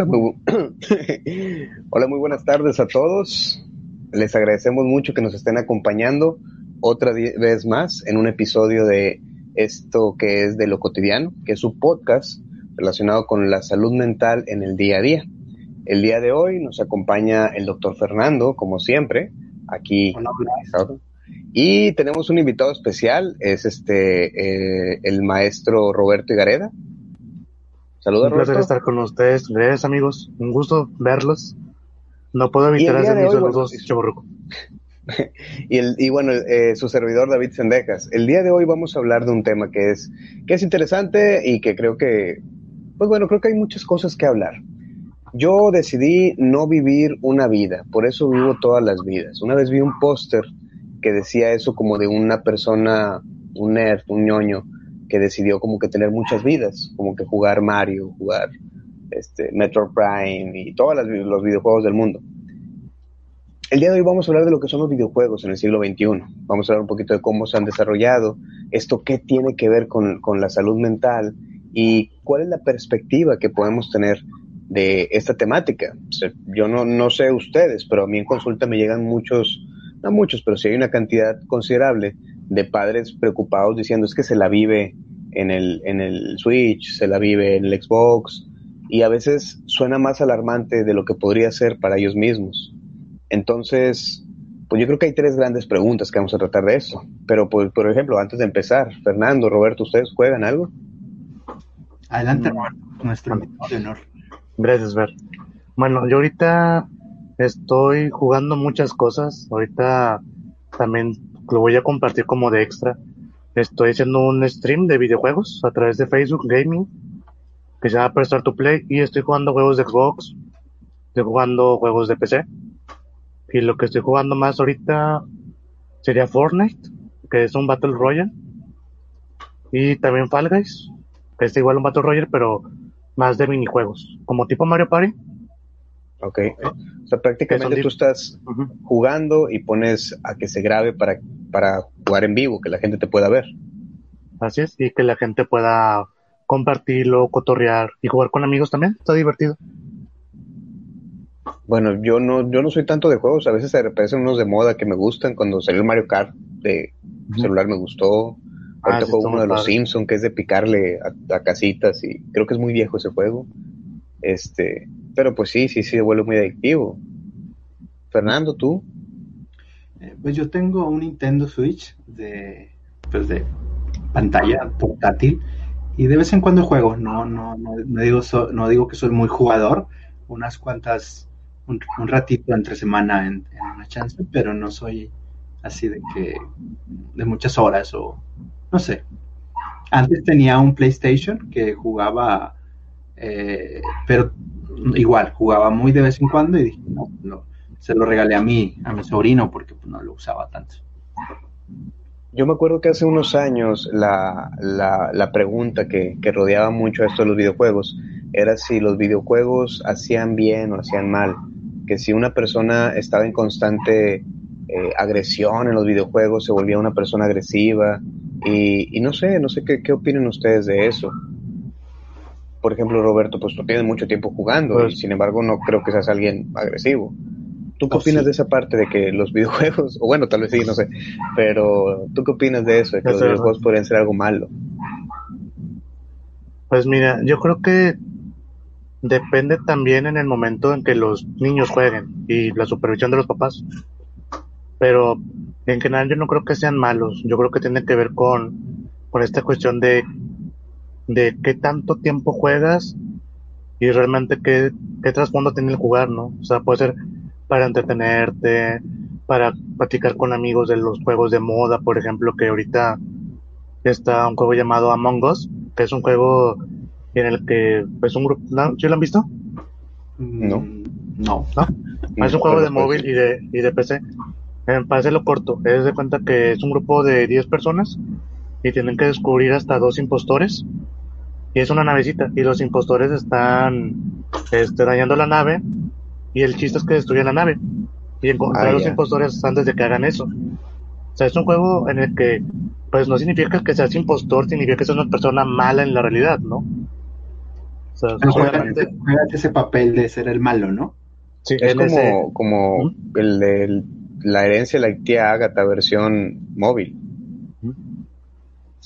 Hola muy, Hola, muy buenas tardes a todos. Les agradecemos mucho que nos estén acompañando otra vez más en un episodio de esto que es de lo cotidiano, que es su podcast relacionado con la salud mental en el día a día. El día de hoy nos acompaña el doctor Fernando, como siempre, aquí. Y tenemos un invitado especial, es este eh, el maestro Roberto Igareda. Saludos, Un placer estar con ustedes. Gracias, amigos. Un gusto verlos. No puedo evitar hacer mis saludos, y, el, y bueno, eh, su servidor David Sendejas. El día de hoy vamos a hablar de un tema que es, que es interesante y que creo que, pues bueno, creo que hay muchas cosas que hablar. Yo decidí no vivir una vida, por eso vivo todas las vidas. Una vez vi un póster que decía eso como de una persona, un nerd, un ñoño, que decidió como que tener muchas vidas, como que jugar Mario, jugar este, Metro Prime y todos los videojuegos del mundo. El día de hoy vamos a hablar de lo que son los videojuegos en el siglo XXI. Vamos a hablar un poquito de cómo se han desarrollado, esto qué tiene que ver con, con la salud mental y cuál es la perspectiva que podemos tener de esta temática. yo no, no sé ustedes, pero a mí en consulta me llegan muchos, no muchos, pero sí hay una cantidad considerable de padres preocupados diciendo es que se la vive en el, en el Switch, se la vive en el Xbox, y a veces suena más alarmante de lo que podría ser para ellos mismos. Entonces, pues yo creo que hay tres grandes preguntas que vamos a tratar de eso. Pero, pues, por ejemplo, antes de empezar, Fernando, Roberto, ¿ustedes juegan algo? Adelante, Roberto, nuestro invitado de honor. Gracias, Ver. Bueno, yo ahorita estoy jugando muchas cosas. Ahorita también lo voy a compartir como de extra. Estoy haciendo un stream de videojuegos a través de Facebook Gaming que se llama Prestar to Play y estoy jugando juegos de Xbox, estoy jugando juegos de PC y lo que estoy jugando más ahorita sería Fortnite, que es un Battle Royale y también Fall Guys, que es igual un Battle Royale pero más de minijuegos, como tipo Mario Party. Ok, o sea, prácticamente tú estás jugando y pones a que se grabe para para jugar en vivo, que la gente te pueda ver. Así es, y que la gente pueda compartirlo, cotorrear y jugar con amigos también, está divertido. Bueno, yo no, yo no soy tanto de juegos, a veces se aparecen unos de moda que me gustan, cuando salió el Mario Kart de celular me gustó, ah, ahorita juego uno de los Simpsons que es de picarle a, a, casitas y creo que es muy viejo ese juego. Este, pero pues sí, sí, sí, vuelve muy adictivo. Fernando, ¿tú? Eh, pues yo tengo un Nintendo Switch de, pues de pantalla portátil y de vez en cuando juego. No, no, no, digo, no digo que soy muy jugador, unas cuantas, un, ratito entre semana en, una chance, pero no soy así de que de muchas horas o no sé. Antes tenía un PlayStation que jugaba, eh, pero igual, jugaba muy de vez en cuando y dije, no, no, se lo regalé a mí, a mi sobrino, porque pues, no lo usaba tanto. Yo me acuerdo que hace unos años la, la, pregunta que, rodeaba mucho esto de los videojuegos era si los videojuegos hacían bien o hacían mal. Que si una persona estaba en constante eh, agresión en los videojuegos, se volvía una persona agresiva. Y, y no sé, no sé qué, qué opinan ustedes de eso. Por ejemplo, Roberto, pues tú tienes mucho tiempo jugando y pues sin embargo no creo que seas alguien agresivo. ¿Tú qué opinas de esa parte de que los videojuegos, o bueno, tal vez sí, no sé, pero ¿tú qué opinas de eso, de que los videojuegos podrían ser algo malo? Pues mira, yo creo que depende también en el momento en que los niños jueguen y la supervisión de los papás. Pero en general yo no creo que sean malos, yo creo que tiene que ver con, con esta cuestión de, de qué tanto tiempo juegas y realmente qué, qué trasfondo tiene el jugar, ¿no? O sea, puede ser para entretenerte, para platicar con amigos de los juegos de moda, por ejemplo, que ahorita está un juego llamado Among Us, que es un juego en el que pues un grupo, ¿no? ¿Sí lo han visto? No. No. ¿No? Es un juego de móvil y de, y de PC. En para lo corto, es de cuenta que es un grupo de 10 personas y tienen que descubrir hasta dos impostores. Y es una navecita y los impostores están este, dañando la nave y el chiste es que destruyen la nave y encontrar a los impostores antes de que hagan eso. O sea, es un juego en el que, pues no significa que seas impostor, significa que seas una persona mala en la realidad, ¿no? ese papel de ser el malo, ¿no? Sí, es como, como el de la herencia de la tía Agatha versión móvil.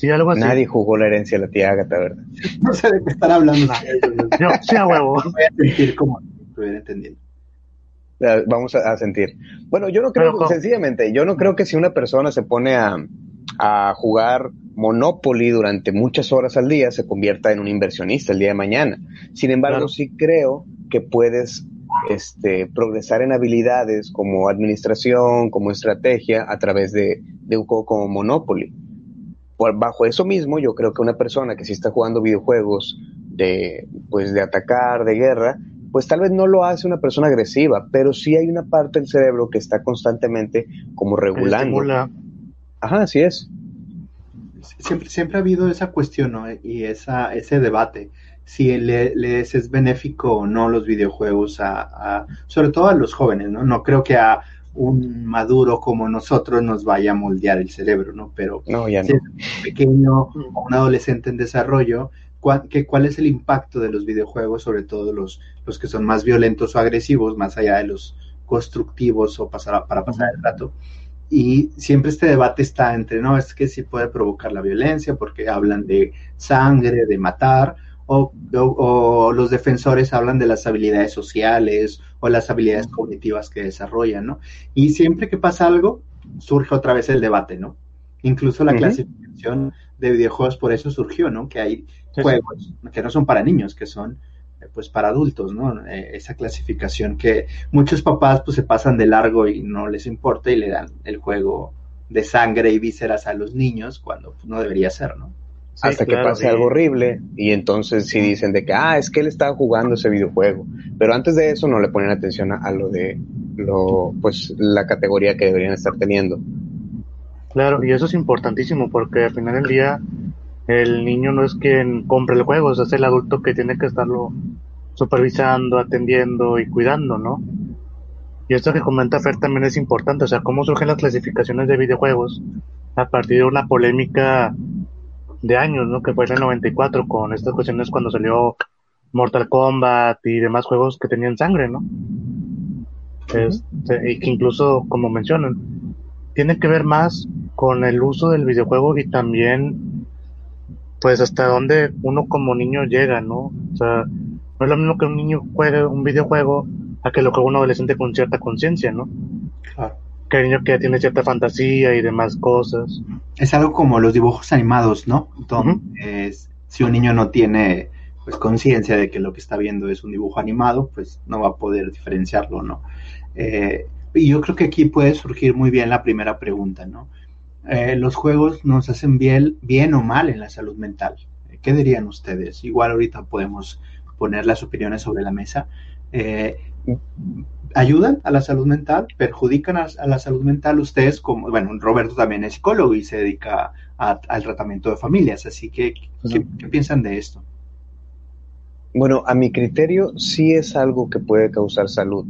Sí, algo así. Nadie jugó la herencia de la tía Agatha, ¿verdad? No sé de qué estar hablando. Yo, sí, a huevo. Voy a sentir como estuviera entendiendo. Vamos a, sentir. Bueno, yo no creo, sencillamente, yo no creo que si una persona se pone a, a jugar Monopoly durante muchas horas al día, se convierta en un inversionista el día de mañana. Sin embargo, sí creo que puedes este, progresar en habilidades como administración, como estrategia, a través de, un juego como Monopoly. Por, bajo eso mismo, yo creo que una persona que sí está jugando videojuegos de, pues, de atacar, de guerra, pues tal vez no lo hace una persona agresiva, pero sí hay una parte del cerebro que está constantemente como regulando. Ajá, así es. Siempre, siempre ha habido esa cuestión y esa, ese debate si les es benéfico o no los videojuegos a, sobre todo a los jóvenes, ¿no? No creo que a un maduro como nosotros nos vaya a moldear el cerebro, ¿no? Pero no, ya si es un pequeño o un adolescente en desarrollo, ¿cuál, ¿cuál es el impacto de los videojuegos, sobre todo los, los que son más violentos o agresivos, más allá de los constructivos o pasar, para pasar el rato? Y siempre este debate está entre, no, es que sí puede provocar la violencia porque hablan de sangre, de matar, o, o, los defensores hablan de las habilidades sociales o las habilidades cognitivas que desarrollan, ¿no? Y siempre que pasa algo, surge otra vez el debate, ¿no? Incluso la clasificación de videojuegos por eso surgió, ¿no? Que hay juegos que no son para niños, que son eh, pues para adultos, ¿no? Eh, esa clasificación que muchos papás pues se pasan de largo y no les importa y le dan el juego de sangre y vísceras a los niños cuando pues, no debería ser, ¿no? Hasta que pase algo horrible y entonces sí dicen de que, ah, es que él estaba jugando ese videojuego. Pero antes de eso no le ponen atención a, lo de lo, pues la categoría que deberían estar teniendo. Claro, y eso es importantísimo porque al final del día el niño no es quien compra el juego, es el adulto que tiene que estarlo supervisando, atendiendo y cuidando, ¿no? Y esto que comenta Fer también es importante, o sea, cómo surgen las clasificaciones de videojuegos a partir de una polémica de años, ¿no? Que fue en el 94 con estas cuestiones cuando salió Mortal Kombat y demás juegos que tenían sangre, ¿no? Este, y que incluso, como mencionan, tiene que ver más con el uso del videojuego y también, pues, hasta dónde uno como niño llega, ¿no? O sea, no es lo mismo que un niño juegue un videojuego a que lo que un adolescente con cierta conciencia, ¿no? Claro que niño que tiene cierta fantasía y demás cosas. Es algo como los dibujos animados, ¿no? Entonces, si un niño no tiene pues conciencia de que lo que está viendo es un dibujo animado, pues no va a poder diferenciarlo, ¿no? Eh, y yo creo que aquí puede surgir muy bien la primera pregunta, ¿no? Eh, los juegos nos hacen bien, bien o mal en la salud mental. ¿Qué dirían ustedes? Igual ahorita podemos poner las opiniones sobre la mesa. Eh, ayudan a la salud mental, perjudican a, la salud mental. Ustedes, como, bueno, Roberto también es psicólogo y se dedica al tratamiento de familias, así que, ¿qué, piensan de esto? Bueno, a mi criterio sí es algo que puede causar salud,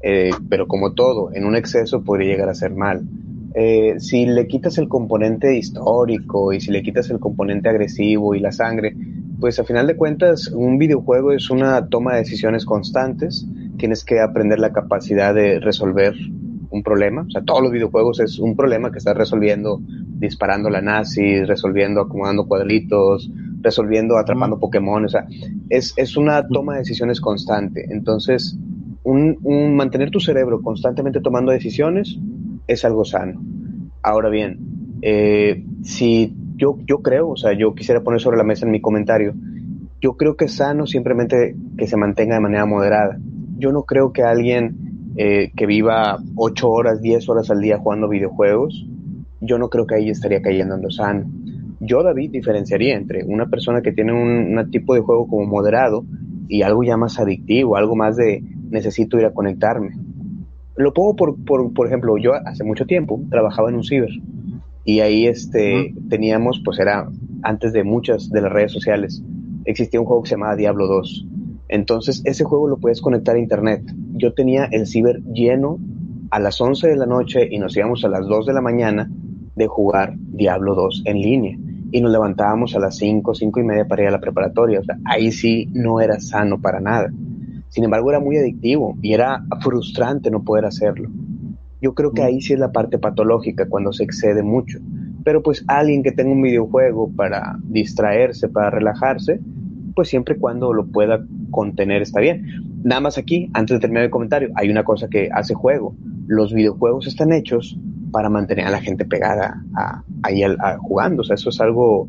eh, pero como todo, en un exceso podría llegar a ser mal. Eh, si le quitas el componente histórico y si le quitas el componente agresivo y la sangre, pues a final de cuentas un videojuego es una toma de decisiones constantes tienes que aprender la capacidad de resolver un problema. O sea, todos los videojuegos es un problema que estás resolviendo disparando la nazi, resolviendo acomodando cuadritos, resolviendo atrapando Pokémon. O sea, es, es una toma de decisiones constante. Entonces, un, un, mantener tu cerebro constantemente tomando decisiones es algo sano. Ahora bien, eh, si yo, yo creo, o sea, yo quisiera poner sobre la mesa en mi comentario, yo creo que es sano simplemente que se mantenga de manera moderada yo no creo que alguien eh, que viva 8 horas, 10 horas al día jugando videojuegos, yo no creo que ahí estaría cayendo en lo sano. Yo, David, diferenciaría entre una persona que tiene un, tipo de juego como moderado y algo ya más adictivo, algo más de necesito ir a conectarme. Lo pongo por, por, por ejemplo, yo hace mucho tiempo trabajaba en un ciber y ahí este, teníamos, pues era antes de muchas de las redes sociales, existía un juego que se llamaba Diablo 2 entonces, ese juego lo puedes conectar a internet. Yo tenía el ciber lleno a las 11 de la noche y nos íbamos a las 2 de la mañana de jugar Diablo 2 en línea. y nos levantábamos a las 5, 5 y media para ir a la preparatoria. O sea, ahí sí no era sano para nada. Sin embargo, era muy adictivo y era frustrante no poder hacerlo. Yo creo que ahí sí es la parte patológica, cuando se excede mucho. Pero pues alguien que tenga un videojuego para distraerse, para relajarse, pues siempre y cuando lo pueda contener está bien. Nada más aquí, antes de terminar el comentario, hay una cosa que hace juego. Los videojuegos están hechos para mantener a la gente pegada ahí jugando. O sea, eso es algo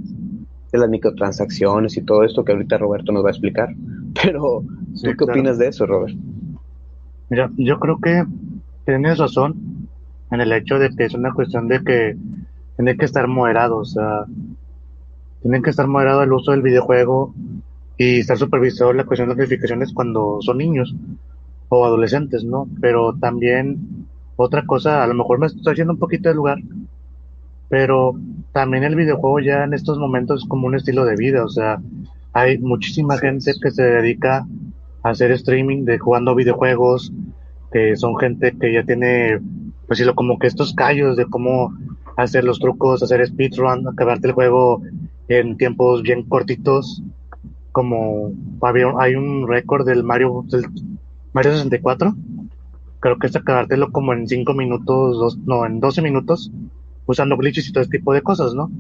de las microtransacciones y todo esto que ahorita Roberto nos va a explicar. Pero, ¿tú qué opinas de eso, Robert? Mira, yo creo que tienes razón en el hecho de que es una cuestión de que tiene que estar moderado, o sea, tienen que estar moderado el uso del videojuego y estar supervisado la cuestión de notificaciones cuando son niños o adolescentes, ¿no? Pero también otra cosa, a lo mejor me estoy haciendo un poquito de lugar, pero también el videojuego ya en estos momentos es como un estilo de vida, o sea, hay muchísima gente que se dedica a hacer streaming de jugando videojuegos, que son gente que ya tiene, pues lo como que estos callos de cómo hacer los trucos, hacer speedrun, acabarte el juego en tiempos bien cortitos, como hay un récord del Mario, del Mario 64, creo que es acabártelo como en 5 minutos, no, en 12 minutos, usando glitches y todo este tipo de cosas, ¿no?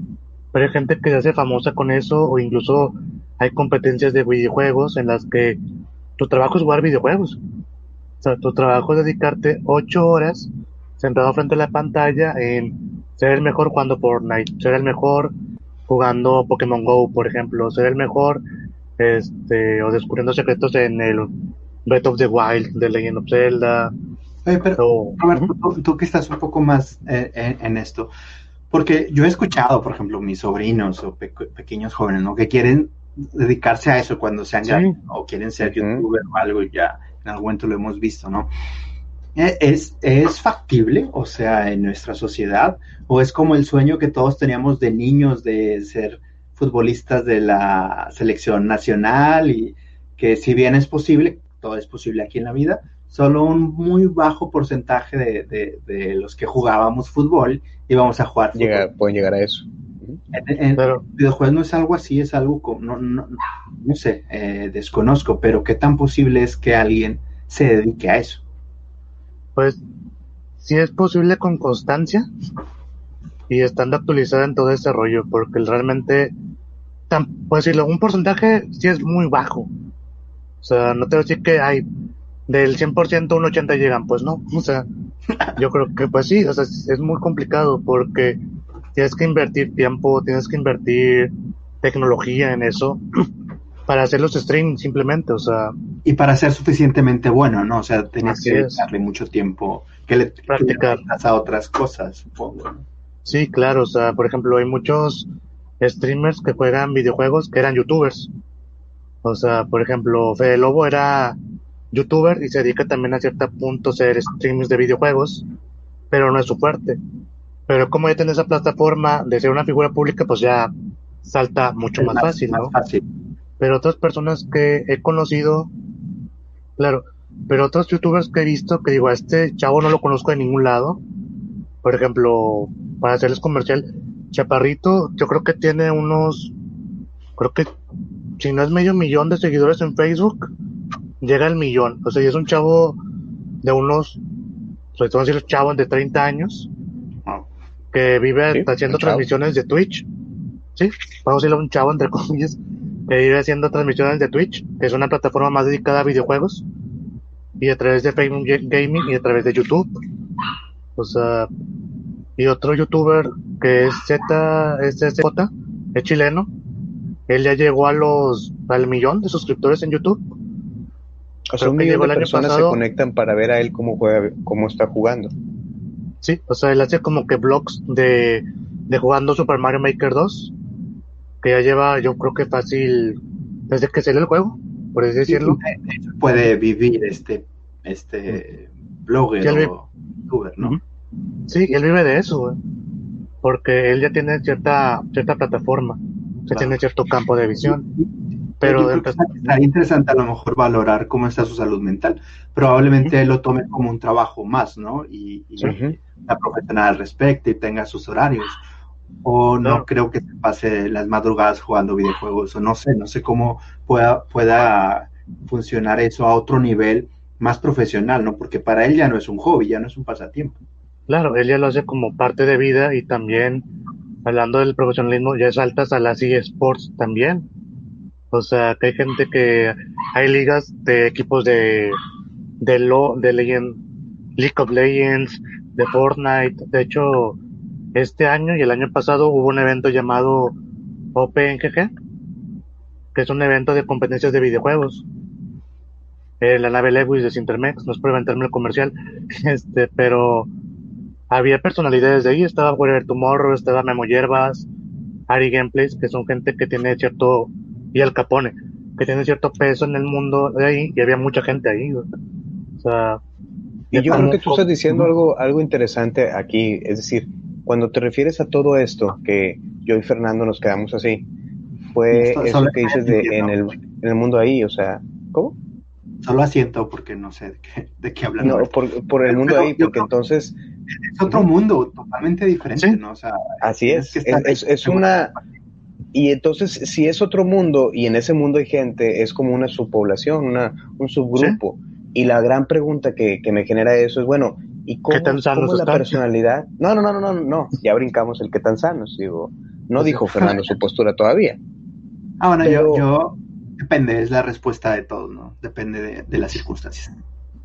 Pero hay gente que se hace famosa con eso, o incluso hay competencias de videojuegos en las que tu trabajo es jugar videojuegos. Sea, tu trabajo es dedicarte 8 horas sentado frente a la pantalla en ser el mejor jugando Fortnite, ser el mejor jugando Pokémon Go, por ejemplo, ser el mejor este o descubriendo secretos en el Breath of the Wild de Legend of Zelda. pero tú, que estás un poco más eh, en, esto, porque yo he escuchado, por ejemplo, mis sobrinos o pequeños jóvenes, ¿no? Que quieren dedicarse a eso cuando sean ya, o quieren ser youtuber o algo, y ya en algún momento lo hemos visto, ¿no? ¿E-, ¿Es, ¿Es factible, o sea, en nuestra sociedad? ¿O es como el sueño que todos teníamos de niños de ser futbolistas de la selección nacional y que si bien es posible, todo es posible aquí en la vida, solo un muy bajo porcentaje de, de, los que jugábamos fútbol íbamos a jugar fútbol. pueden llegar a eso. En, videojuegos no es algo así, es algo como, no, no, no sé, eh, desconozco, pero qué tan posible es que alguien se dedique a eso. Pues si es posible con constancia y estando actualizada en todo ese rollo, porque realmente, tan, pues decirlo, un porcentaje sí es muy bajo. O sea, no te voy a decir que hay del 100% un 80 llegan, pues no. O sea, yo creo que pues sí, o sea, es muy complicado porque tienes que invertir tiempo, tienes que invertir tecnología en eso para hacer los streams simplemente, o sea. Y para ser suficientemente bueno, ¿no? O sea, tenías que darle mucho tiempo que le practicar a otras cosas, supongo. Sí, claro, o sea, por ejemplo, hay muchos streamers que juegan videojuegos que eran youtubers. O sea, por ejemplo, Fede Lobo era youtuber y se dedica también a cierto punto a hacer streams de videojuegos, pero no es su fuerte. Pero como ya tiene esa plataforma de ser una figura pública, pues ya salta mucho más, fácil, ¿no? fácil pero otras personas que he conocido, claro, pero otros youtubers que he visto que digo, a este chavo no lo conozco de ningún lado. Por ejemplo, para hacerles comercial, Chaparrito, yo creo que tiene unos, creo que si no es medio millón de seguidores en Facebook, llega al millón. O sea, y es un chavo de unos, sobre todo decir chavos de 30 años, que vive haciendo transmisiones de Twitch. Sí, vamos a decirle a un chavo entre comillas, que vive haciendo transmisiones de Twitch, que es una plataforma más dedicada a videojuegos, y a través de Facebook Gaming y a través de YouTube. O sea, y otro youtuber que es Z, es es chileno, él ya llegó a los, al millón de suscriptores en YouTube. O sea, un millón de personas se conectan para ver a él cómo juega, cómo está jugando. Sí, o sea, él hace como que vlogs de, de jugando Super Mario Maker 2 que ya lleva, yo creo que fácil, desde que salió el juego, por así decirlo. puede vivir este, este blogger o youtuber, ¿no? Sí, él vive de eso, porque él ya tiene cierta, cierta plataforma, ya tiene cierto campo de visión. Pero estaría interesante a lo mejor valorar cómo está su salud mental. Probablemente él lo tome como un trabajo más, ¿no? Y, y la profesional al respecto y tenga sus horarios o no creo que se pase las madrugadas jugando videojuegos, o no sé, no sé cómo pueda, pueda funcionar eso a otro nivel más profesional, ¿no? Porque para él ya no es un hobby, ya no es un pasatiempo. Claro, él ya lo hace como parte de vida y también, hablando del profesionalismo, ya saltas a las eSports también. O sea, que hay gente que hay ligas de equipos de de lo de League of Legends, de Fortnite. De hecho, este año y el año pasado hubo un evento llamado OpenGG, que es un evento de competencias de videojuegos. Eh, la nave Lewis de Sintermex, no es por inventarme el comercial, este, pero había personalidades de ahí, estaba Whatever Tomorrow, estaba Memo Yerbas, Ari Gameplays, que son gente que tiene cierto, y el Capone, que tiene cierto peso en el mundo de ahí, y había mucha gente ahí. O sea, y yo creo que tú estás diciendo algo, algo interesante aquí, es decir, cuando te refieres a todo esto, que yo y Fernando nos quedamos así, fue eso que dices de en el, en el mundo ahí, o sea, ¿cómo? Solo asiento porque no sé de qué, de qué hablan. No, por, el mundo ahí, porque entonces... Es otro mundo totalmente diferente, ¿no? O sea, así es, es, es, una... Y entonces, si es otro mundo y en ese mundo hay gente, es como una subpoblación, una, un subgrupo. Y la gran pregunta que, que me genera eso es, bueno, ¿Y cómo, tan sanos la personalidad? No, no, no, no, no, no, ya brincamos el que tan sanos, digo. No pues dijo Fernando su postura todavía. Ah, bueno, yo, yo, depende, es la respuesta de todos, ¿no? Depende de, las circunstancias.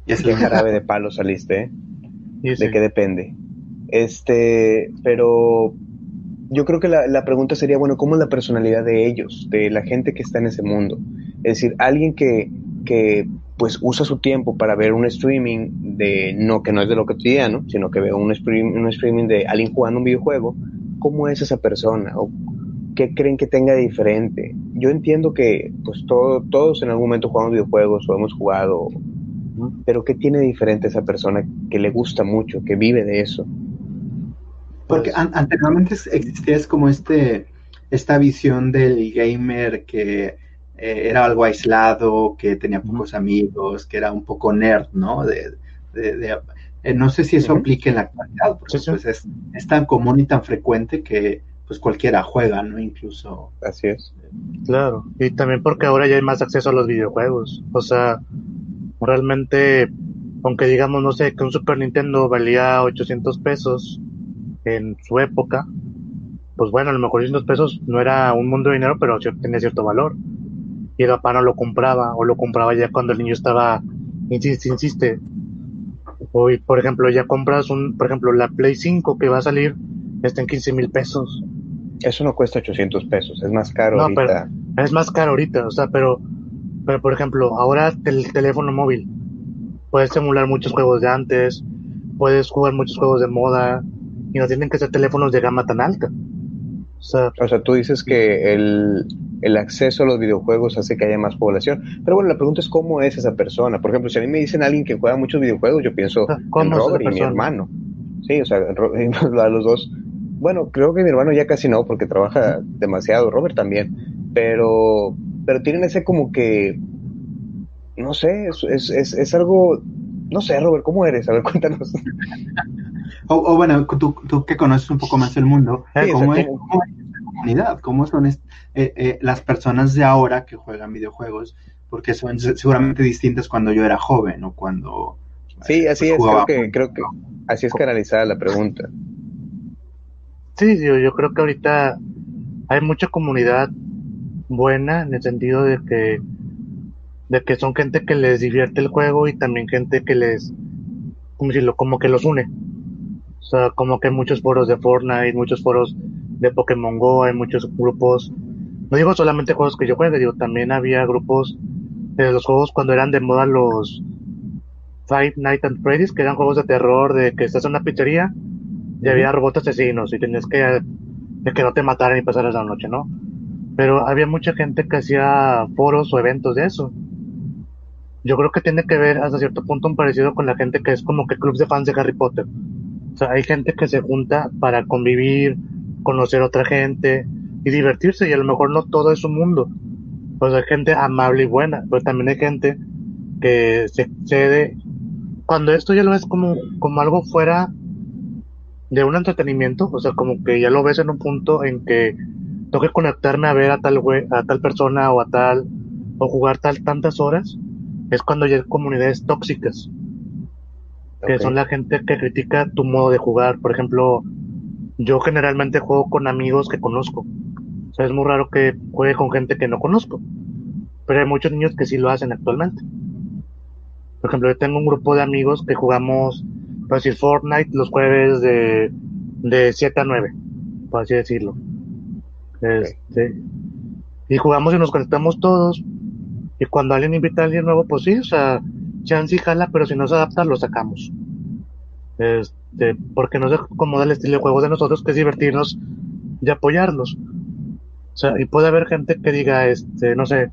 Y es Qué jarabe de palo saliste, ¿eh? ¿De qué depende? Este, pero yo creo que la, la, pregunta sería, bueno, ¿cómo es la personalidad de ellos, de la gente que está en ese mundo? Es decir, alguien que, que pues usa su tiempo para ver un streaming de, no que no es de lo cotidiano, sino que ve un, stream, un streaming de alguien jugando un videojuego, ¿cómo es esa persona? ¿O ¿Qué creen que tenga de diferente? Yo entiendo que pues todo, todos en algún momento jugamos videojuegos o hemos jugado, pero ¿qué tiene de diferente esa persona que le gusta mucho, que vive de eso? Porque anteriormente existía como este, esta visión del gamer que eh, era algo aislado, que tenía pocos amigos, que era un poco nerd, ¿no? De, eh, no sé si eso aplique en la actualidad, porque pues, es, tan común y tan frecuente que pues cualquiera juega, ¿no? Incluso. Así es. Claro, y también porque ahora ya hay más acceso a los videojuegos. O sea, realmente, aunque digamos, no sé, que un Super Nintendo valía 800 pesos en su época, pues bueno, a lo mejor 800 pesos no era un mundo de dinero, pero tenía cierto valor y el papá no lo compraba o lo compraba ya cuando el niño estaba, insiste, insiste. Hoy, por ejemplo, ya compras un, por ejemplo, la Play 5 que va a salir está en 15 mil pesos. Eso no cuesta 800 pesos, es más caro ahorita. es más caro ahorita, o sea, pero, pero por ejemplo, ahora el teléfono móvil puedes emular muchos juegos de antes, puedes jugar muchos juegos de moda y no tienen que ser teléfonos de gama tan alta. O sea, o sea tú dices que el, el acceso a los videojuegos hace que haya más población. Pero bueno, la pregunta es cómo es esa persona. Por ejemplo, si a mí me dicen alguien que juega muchos videojuegos, yo pienso ah, en Robert y mi hermano. Sí, o sea, a los dos. Bueno, creo que mi hermano ya casi no, porque trabaja demasiado. Robert también. Pero, pero tienen ese como que, no sé, es, es, es, algo, no sé, Robert, ¿cómo eres? A ver, cuéntanos. O, bueno, tú, tú, que conoces un poco más el mundo, ¿cómo, es, cómo son eh, eh, las personas de ahora que juegan videojuegos, porque son seguramente distintas cuando yo era joven o cuando... Sí, así es, creo que, creo que así es canalizada la pregunta. Sí, yo, yo creo que ahorita hay mucha comunidad buena en el sentido de que de que son gente que les divierte el juego y también gente que les como decirlo como que los une o sea como que hay muchos foros de Fortnite muchos foros de Pokémon Go, hay muchos grupos, no digo solamente juegos que yo juegue, digo, también había grupos de los juegos cuando eran de moda los Five Nights at Freddy's, que eran juegos de terror, de que estás en una pizzería y había robots asesinos y tenías que, de que no te mataran y pasaras la noche, ¿no? Pero había mucha gente que hacía foros o eventos de eso. Yo creo que tiene que ver hasta cierto punto un parecido con la gente que es como que clubs de fans de Harry Potter. O sea, hay gente que se junta para convivir, conocer a otra gente y divertirse y a lo mejor no todo es un mundo. Pues hay gente amable y buena, pero también hay gente que se cede cuando esto ya lo ves como, como algo fuera de un entretenimiento, o sea, como que ya lo ves en un punto en que tengo que conectarme a ver a tal a tal persona o a tal o jugar tal tantas horas, es cuando ya hay comunidades tóxicas, que son la gente que critica tu modo de jugar. Por ejemplo, yo generalmente juego con amigos que conozco. O sea, es muy raro que juegue con gente que no conozco. Pero hay muchos niños que sí lo hacen actualmente. Por ejemplo, yo tengo un grupo de amigos que jugamos por decir, Fortnite los jueves de, de 7 a 9, por así decirlo. Este, y jugamos y nos conectamos todos. Y cuando alguien invita a alguien nuevo, pues sí, o sea, chance y jala, pero si no se adapta, lo sacamos. Este, porque no se acomoda el estilo de juego de nosotros, que es divertirnos y apoyarlos. O sea, y puede haber gente que diga, este, no sé,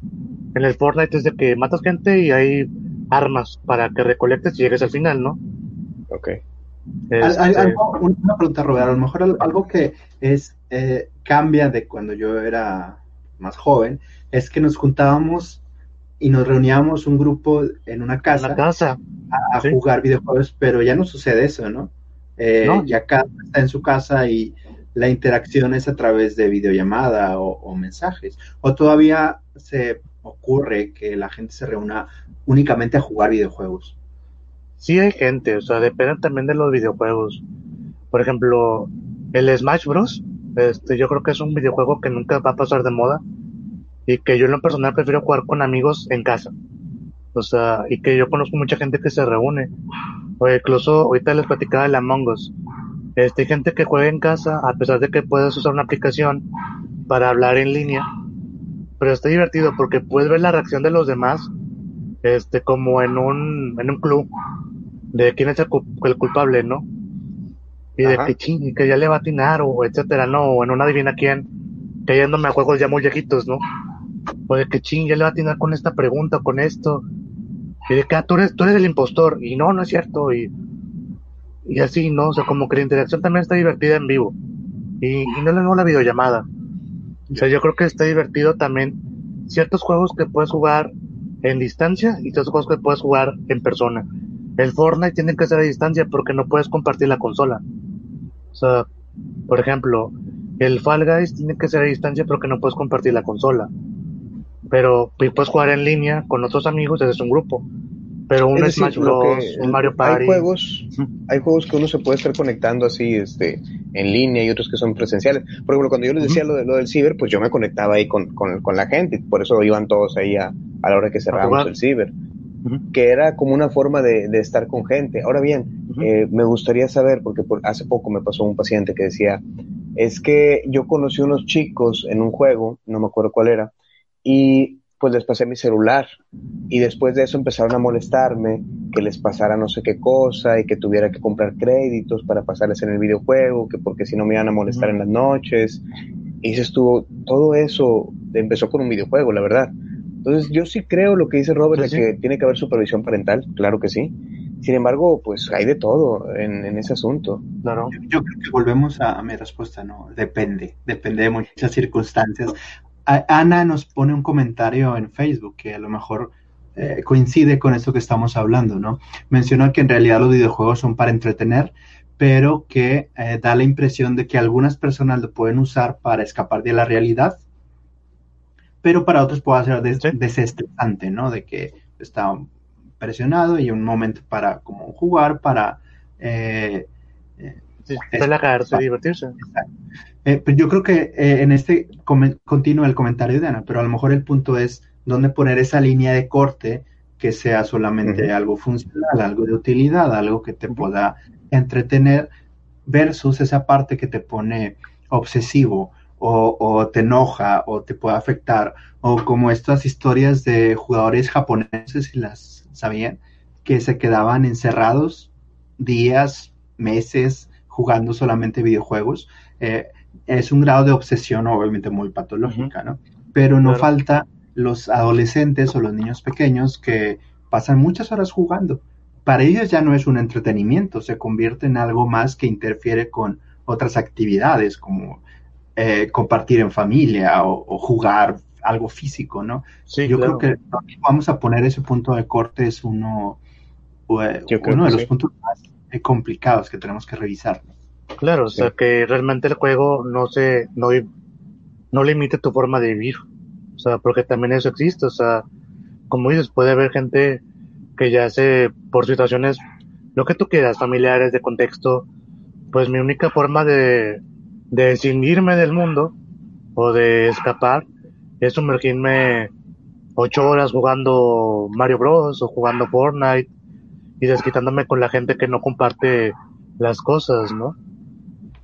en el Fortnite es de que matas gente y hay armas para que recolectes y llegues al final, ¿no? Ok. Este, una pregunta, Robert. A lo mejor algo que es eh, cambia de cuando yo era más joven es que nos juntábamos y nos reuníamos un grupo en una casa, casa. a, jugar videojuegos, pero ya no sucede eso, ¿no? Eh, Ya cada uno está en su casa y la interacción es a través de videollamada o, o mensajes. O todavía se ocurre que la gente se reúna únicamente a jugar videojuegos sí hay gente, o sea, depende también de los videojuegos. Por ejemplo, el Smash Bros. Este, yo creo que es un videojuego que nunca va a pasar de moda y que yo en lo personal prefiero jugar con amigos en casa. O sea, y que yo conozco mucha gente que se reúne. O incluso ahorita les platicaba de la Among Us. Este, hay gente que juega en casa a pesar de que puedes usar una aplicación para hablar en línea. Pero está divertido porque puedes ver la reacción de los demás este como en un en un club de quién es el, culpable, ¿no? Y de que ching, que ya le va a atinar, o etcétera, ¿no? O en una adivina quién, cayéndome a juegos ya muy viejitos, ¿no? O de que ching, ya le va a atinar con esta pregunta, con esto. Y de que ah, tú, eres, tú eres el impostor, y no, no es cierto, y, y así, ¿no? O sea, como que la interacción también está divertida en vivo. Y, y no le hago la videollamada. O sea, yo creo que está divertido también ciertos juegos que puedes jugar en distancia y ciertos juegos que puedes jugar en persona. El Fortnite tiene que ser a distancia porque no puedes compartir la consola. O sea, por ejemplo, el Fall Guys tiene que ser a distancia porque no puedes compartir la consola. Pero puedes jugar en línea con otros amigos desde un grupo. Pero un Smash Bros, un Mario Party. Hay juegos, hay juegos que uno se puede estar conectando así, este, en línea y otros que son presenciales. Por ejemplo, cuando yo les decía lo, de, lo del ciber, pues yo me conectaba ahí con, con, con la gente, por eso iban todos ahí a, a la hora que cerramos el ciber que era como una forma de, estar con gente. Ahora bien, eh, me gustaría saber, porque hace poco me pasó un paciente que decía, es que yo conocí unos chicos en un juego, no me acuerdo cuál era, y pues les pasé mi celular y después de eso empezaron a molestarme que les pasara no sé qué cosa y que tuviera que comprar créditos para pasarles en el videojuego, que porque si no me iban a molestar en las noches. Y se estuvo, todo eso empezó con un videojuego, la verdad. Entonces, yo sí creo lo que dice Robert de que tiene que haber supervisión parental, claro que sí. Sin embargo, pues hay de todo en, ese asunto. Claro. Yo, creo que volvemos a, mi respuesta, ¿no? Depende, depende de muchas circunstancias. Ana nos pone un comentario en Facebook que a lo mejor eh, coincide con esto que estamos hablando, ¿no? Mencionó que en realidad los videojuegos son para entretener, pero que eh, da la impresión de que algunas personas lo pueden usar para escapar de la realidad pero para otros puede ser desestresante, ¿no? De que está presionado y un momento para como jugar, para... Eh, eh relajarse, divertirse. Eh, pero yo creo que eh, en este continúa el comentario de Ana, pero a lo mejor el punto es dónde poner esa línea de corte que sea solamente algo funcional, algo de utilidad, algo que te pueda entretener, versus esa parte que te pone obsesivo o, te enoja o te puede afectar, o como estas historias de jugadores japoneses, si las sabían, que se quedaban encerrados días, meses, jugando solamente videojuegos. Eh, es un grado de obsesión obviamente muy patológica, ¿no? Pero no falta los adolescentes o los niños pequeños que pasan muchas horas jugando. Para ellos ya no es un entretenimiento, se convierte en algo más que interfiere con otras actividades como eh, compartir en familia o, jugar algo físico, ¿no? Sí, Yo creo que vamos a poner ese punto de corte es uno, uno de los puntos más complicados que tenemos que revisar. Claro, o sea que realmente el juego no se, no, no limite tu forma de vivir. O sea, porque también eso existe. O sea, como dices, puede haber gente que ya se, por situaciones, lo que tú quieras, familiares, de contexto, pues mi única forma de, de distinguirme del mundo o de escapar es sumergirme ocho horas jugando Mario Bros o jugando Fortnite y desquitándome con la gente que no comparte las cosas, ¿no?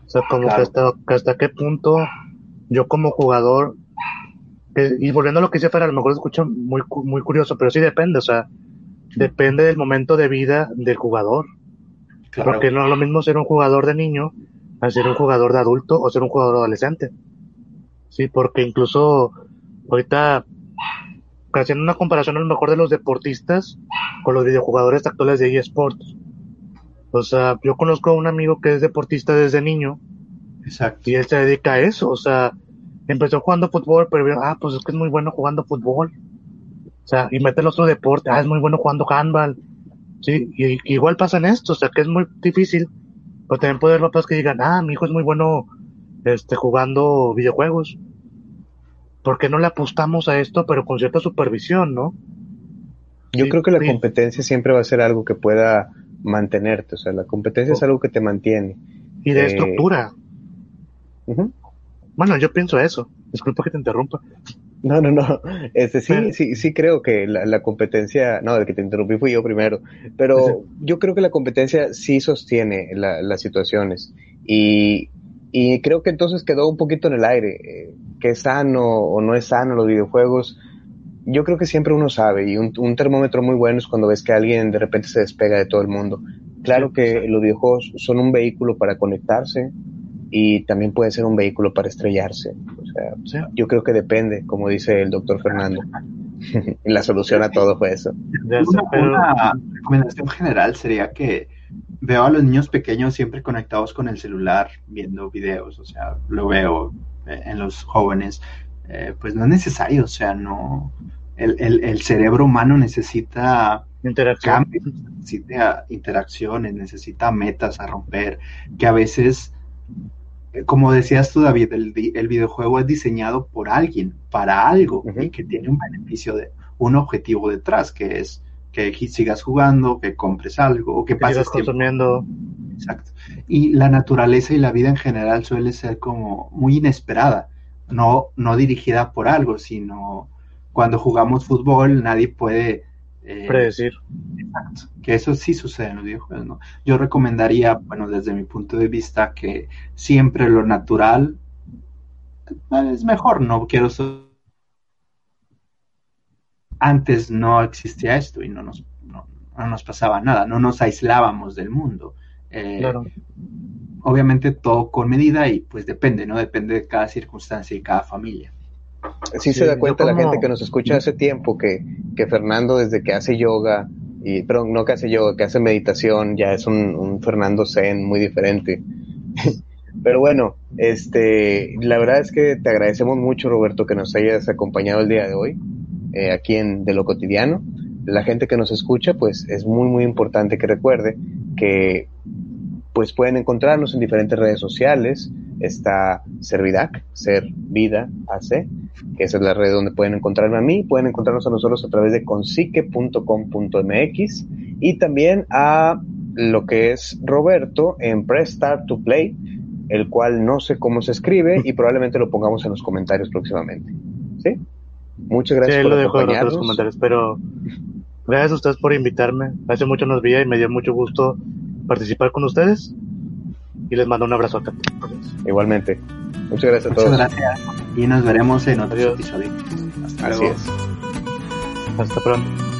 O sea, como que, hasta, hasta qué punto yo como jugador, y volviendo a lo que dice Fer, a lo mejor escucho muy, muy curioso, pero sí depende, o sea, depende del momento de vida del jugador. Porque no es lo mismo ser un jugador de niño a ser un jugador de adulto o ser un jugador adolescente. Sí, porque incluso ahorita haciendo una comparación a lo mejor de los deportistas con los videojugadores actuales de eSports. O sea, yo conozco a un amigo que es deportista desde niño. Exacto. Y él se dedica a eso. O sea, empezó jugando fútbol, pero vio, ah, pues es que es muy bueno jugando fútbol. O sea, y mete el otro deporte, ah, es muy bueno jugando handball. Sí, y, igual pasa en esto, o sea, que es muy difícil. Pero también puede haber papás que digan, ah, mi hijo es muy bueno este, jugando videojuegos. ¿Por qué no le apostamos a esto, pero con cierta supervisión, no? Yo creo que la competencia siempre va a ser algo que pueda mantenerte, o sea, la competencia es oh. algo que te mantiene. Y de eh, estructura. Bueno, yo pienso eso. Disculpa que te interrumpa. No, no, no. Este, sí, sí, sí creo que la, competencia, no, el que te interrumpí fui yo primero, pero yo creo que la competencia sí sostiene las situaciones y, y creo que entonces quedó un poquito en el aire, eh, que es sano o no es sano los videojuegos. Yo creo que siempre uno sabe y un, un termómetro muy bueno es cuando ves que alguien de repente se despega de todo el mundo. Claro que los videojuegos son un vehículo para conectarse, y también puede ser un vehículo para estrellarse. O sea, yo creo que depende, como dice el doctor Fernando. la solución a todo fue eso. Una, recomendación general sería que veo a los niños pequeños siempre conectados con el celular, viendo videos, o sea, lo veo eh, en los jóvenes. Eh, pues no es necesario, o sea, no. El, el, el cerebro humano necesita cambios, necesita interacciones, necesita metas a romper, que a veces como decías tú, David, el, videojuego es diseñado por alguien, para algo, y que tiene un beneficio, de un objetivo detrás, que es que sigas jugando, que compres algo, o que, pases consumiendo. Exacto. Y la naturaleza y la vida en general suele ser como muy inesperada, no, no dirigida por algo, sino cuando jugamos fútbol nadie puede eh, predecir. Exacto, que eso sí sucede en los videojuegos, ¿no? Yo recomendaría, bueno, desde mi punto de vista, que siempre lo natural es mejor, no quiero antes no existía esto y no nos, no, nos pasaba nada, no nos aislábamos del mundo. Eh, obviamente todo con medida y pues depende, ¿no? Depende de cada circunstancia y cada familia. Sí, se da cuenta la gente que nos escucha hace tiempo que, que Fernando desde que hace yoga, y, pero no que hace yoga, que hace meditación, ya es un, Fernando Zen muy diferente. pero bueno, este, la verdad es que te agradecemos mucho Roberto que nos hayas acompañado el día de hoy, eh, aquí en De lo Cotidiano. La gente que nos escucha, pues es muy, muy importante que recuerde que pues pueden encontrarnos en diferentes redes sociales. Está Servidac, Ser Vida AC, que esa es la red donde pueden encontrarme a mí. Pueden encontrarnos a nosotros a través de consique.com.mx y también a lo que es Roberto en Press Start to Play, el cual no sé cómo se escribe y probablemente lo pongamos en los comentarios próximamente. ¿Sí? Muchas gracias sí, por lo dejo en los comentarios, pero gracias a ustedes por invitarme. Hace mucho nos vi y me dio mucho gusto participar con ustedes y les mando un abrazo a todos. Igualmente. Muchas gracias a todos. Muchas gracias y nos veremos en otro episodio. Hasta Así es. Hasta pronto.